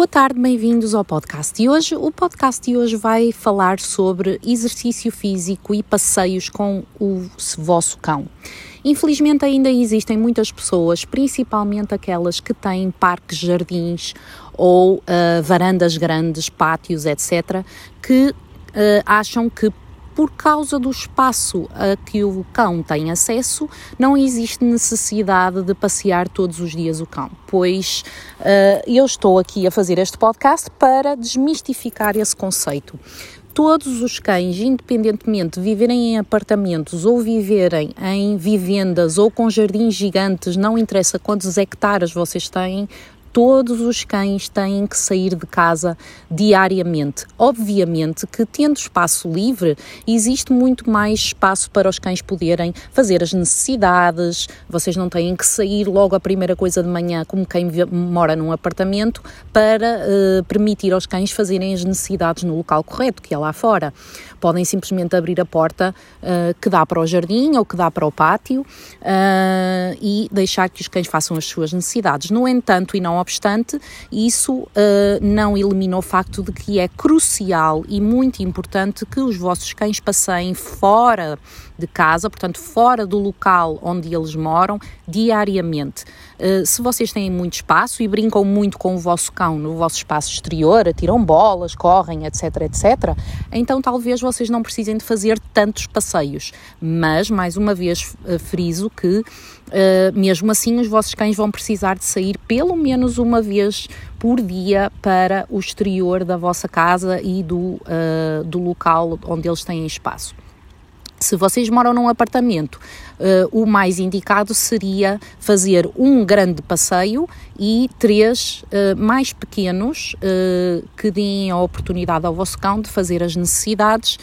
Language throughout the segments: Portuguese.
Boa tarde, bem-vindos ao podcast de hoje. O podcast de hoje vai falar sobre exercício físico e passeios com o vosso cão. Infelizmente, ainda existem muitas pessoas, principalmente aquelas que têm parques, jardins ou uh, varandas grandes, pátios, etc., que uh, acham que por causa do espaço a que o cão tem acesso, não existe necessidade de passear todos os dias o cão, pois uh, eu estou aqui a fazer este podcast para desmistificar esse conceito. Todos os cães, independentemente de viverem em apartamentos ou viverem em vivendas ou com jardins gigantes, não interessa quantos hectares vocês têm, todos os cães têm que sair de casa diariamente. Obviamente que, tendo espaço livre, existe muito mais espaço para os cães poderem fazer as necessidades. Vocês não têm que sair logo a primeira coisa de manhã, como quem mora num apartamento, para uh, permitir aos cães fazerem as necessidades no local correto, que é lá fora. Podem simplesmente abrir a porta uh, que dá para o jardim ou que dá para o pátio uh, e deixar que os cães façam as suas necessidades. No entanto, e não obstante, isso uh, não elimina o facto de que é crucial e muito importante que os vossos cães passeiem fora de casa, portanto, fora do local onde eles moram, diariamente. Uh, se vocês têm muito espaço e brincam muito com o vosso cão no vosso espaço exterior, atiram bolas, correm, etc, etc, então talvez vocês não precisem de fazer tantos passeios. Mas, mais uma vez, uh, friso que, uh, mesmo assim, os vossos cães vão precisar de sair pelo menos uma vez por dia para o exterior da vossa casa e do, do local onde eles têm espaço. Se vocês moram num apartamento, uh, o mais indicado seria fazer um grande passeio e três uh, mais pequenos uh, que deem a oportunidade ao vosso cão de fazer as necessidades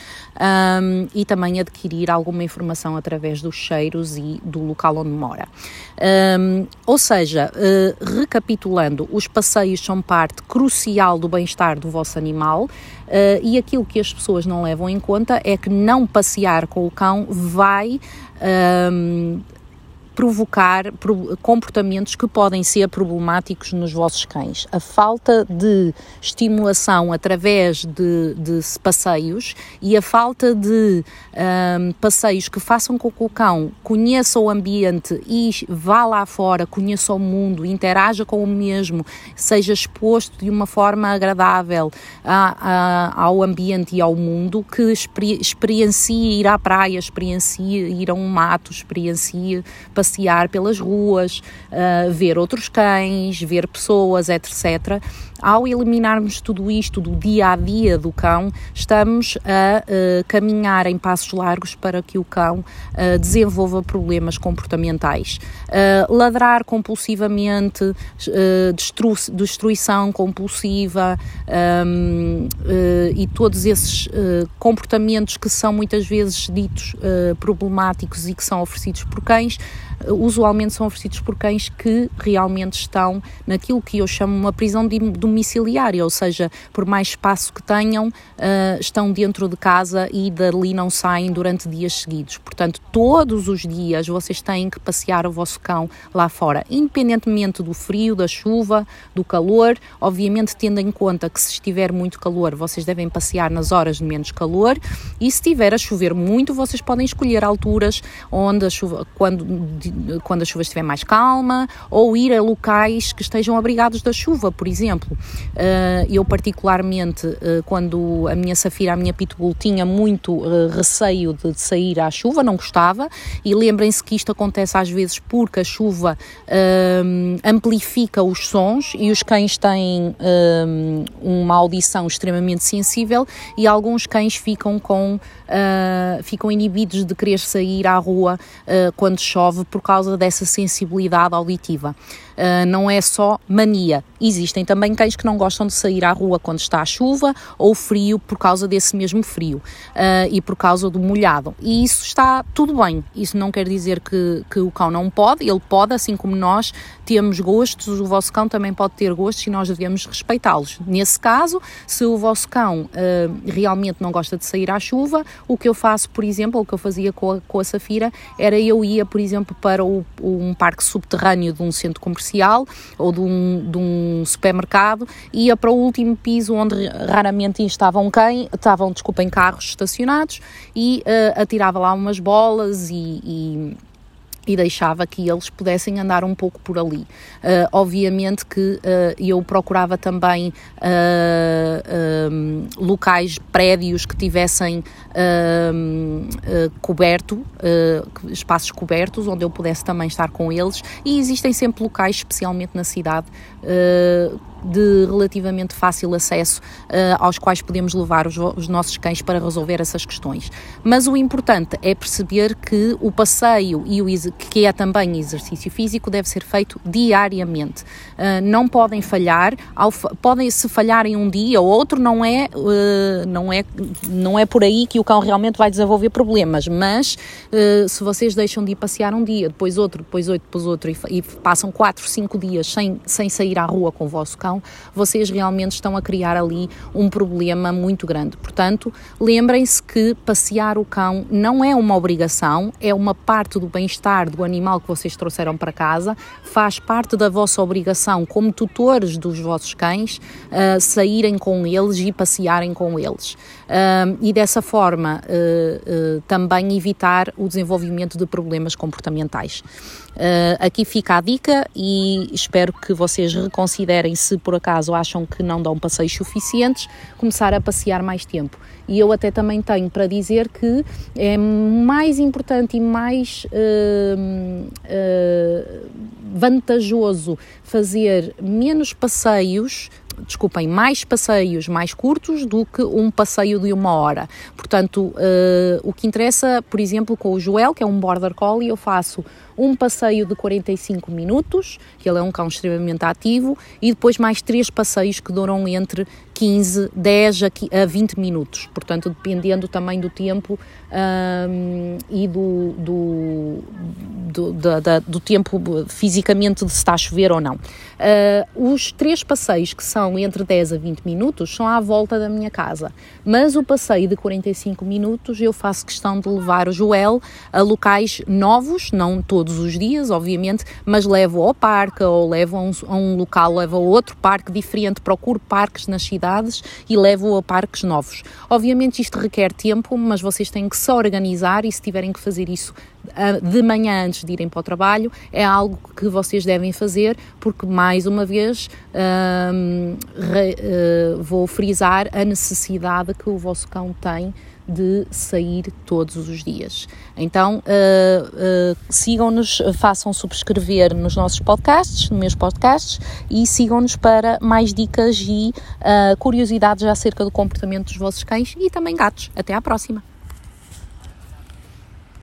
um, e também adquirir alguma informação através dos cheiros e do local onde mora. Um, ou seja, recapitulando, os passeios são parte crucial do bem-estar do vosso animal. Uh, e aquilo que as pessoas não levam em conta é que não passear com o cão vai um, provocar comportamentos que podem ser problemáticos nos vossos cães. A falta de estimulação através de, de passeios e a falta de um, passeios que façam com que o cão conheça o ambiente e vá lá fora, conheça o mundo, interaja com o mesmo, seja exposto de uma forma agradável a, a, ao ambiente e ao mundo, que experiencie ir à praia, experiencie ir a um mato, experiencie passear pelas ruas, uh, ver outros cães, ver pessoas, etc. Ao eliminarmos tudo isto do dia a dia do cão, estamos a uh, caminhar em passos largos para que o cão uh, desenvolva problemas comportamentais. Uh, ladrar compulsivamente, destru destruição compulsiva um, e todos esses comportamentos que são muitas vezes ditos problemáticos e que são oferecidos por cães usualmente são oferecidos por cães que realmente estão naquilo que eu chamo uma prisão domiciliária, ou seja, por mais espaço que tenham, uh, estão dentro de casa e dali não saem durante dias seguidos. Portanto, todos os dias vocês têm que passear o vosso cão lá fora, independentemente do frio, da chuva, do calor, obviamente tendo em conta que se estiver muito calor, vocês devem passear nas horas de menos calor e se estiver a chover muito, vocês podem escolher alturas onde a chuva, quando quando a chuva estiver mais calma, ou ir a locais que estejam abrigados da chuva, por exemplo. Uh, eu, particularmente, uh, quando a minha Safira, a minha Pitbull, tinha muito uh, receio de, sair à chuva, não gostava, e lembrem-se que isto acontece às vezes porque a chuva amplifica os sons e os cães têm uma audição extremamente sensível e alguns cães ficam com ficam inibidos de querer sair à rua quando chove por causa dessa sensibilidade auditiva. Não é só mania. Existem também cães que não gostam de sair à rua quando está a chuva ou frio por causa desse mesmo frio uh, e por causa do molhado. E isso está tudo bem. Isso não quer dizer que, que o cão não pode, ele pode, assim como nós temos gostos, o vosso cão também pode ter gostos e nós devemos respeitá-los. Nesse caso, se o vosso cão uh, realmente não gosta de sair à chuva, o que eu faço, por exemplo, o que eu fazia com a, com a Safira, era eu ia, por exemplo, para o, um parque subterrâneo de um centro comercial ou de um, de um supermercado, ia para o último piso onde raramente estavam quem, estavam, desculpem, carros estacionados e uh, atirava lá umas bolas e, e e deixava que eles pudessem andar um pouco por ali. Uh, obviamente que uh, eu procurava também uh, locais, prédios que tivessem coberto, espaços cobertos, onde eu pudesse também estar com eles, e existem sempre locais, especialmente na cidade, de relativamente fácil acesso uh, aos quais podemos levar os, os, nossos cães para resolver essas questões. Mas o importante é perceber que o passeio e o que é também exercício físico deve ser feito diariamente. Uh, não podem falhar, ao, podem se falharem um dia ou outro, não é, uh, não, é, não é por aí que o cão realmente vai desenvolver problemas, mas se vocês deixam de ir passear um dia, depois outro, depois outro, depois outro e, e passam 4, 5 dias sem, sem sair à rua com o vosso cão, vocês realmente estão a criar ali um problema muito grande. Portanto, lembrem-se que passear o cão não é uma obrigação, é uma parte do bem-estar do animal que vocês trouxeram para casa, faz parte da vossa obrigação como tutores dos vossos cães uh, saírem com eles e passearem com eles. Uh, e dessa forma uh, também evitar o desenvolvimento de problemas comportamentais. aqui fica a dica e espero que vocês reconsiderem se por acaso acham que não dão passeios suficientes, começar a passear mais tempo. E eu até também tenho para dizer que é mais importante e mais uh, uh, vantajoso fazer menos passeios desculpem, mais passeios mais curtos do que um passeio de uma hora. Portanto, uh, o que interessa, por exemplo, com o Joel, que é um Border Collie, eu faço um passeio de 45 minutos, que ele é um cão extremamente ativo, e depois mais três passeios que duram entre 15, 10 a 20 minutos, portanto, dependendo também do tempo um, e do, do, do, do, tempo fisicamente de se está a chover ou não. Uh, os três passeios que são entre 10 a 20 minutos são à volta da minha casa, mas o passeio de 45 minutos eu faço questão de levar o Joel a locais novos, não todos os dias, obviamente, mas levo ao parque ou levo a um, a um local, levo a outro parque diferente, procuro parques nas cidades e levo a parques novos. Obviamente isto requer tempo, mas vocês têm que se organizar e se tiverem que fazer isso de manhã antes de irem para o trabalho, é algo que vocês devem fazer, porque mais uma vez uh, vou frisar a necessidade que o vosso cão tem de sair todos os dias. Então, uh, uh, sigam-nos, façam subscrever nos nossos podcasts, nos meus podcasts, e sigam-nos para mais dicas e curiosidades acerca do comportamento dos vossos cães e também gatos. Até à próxima!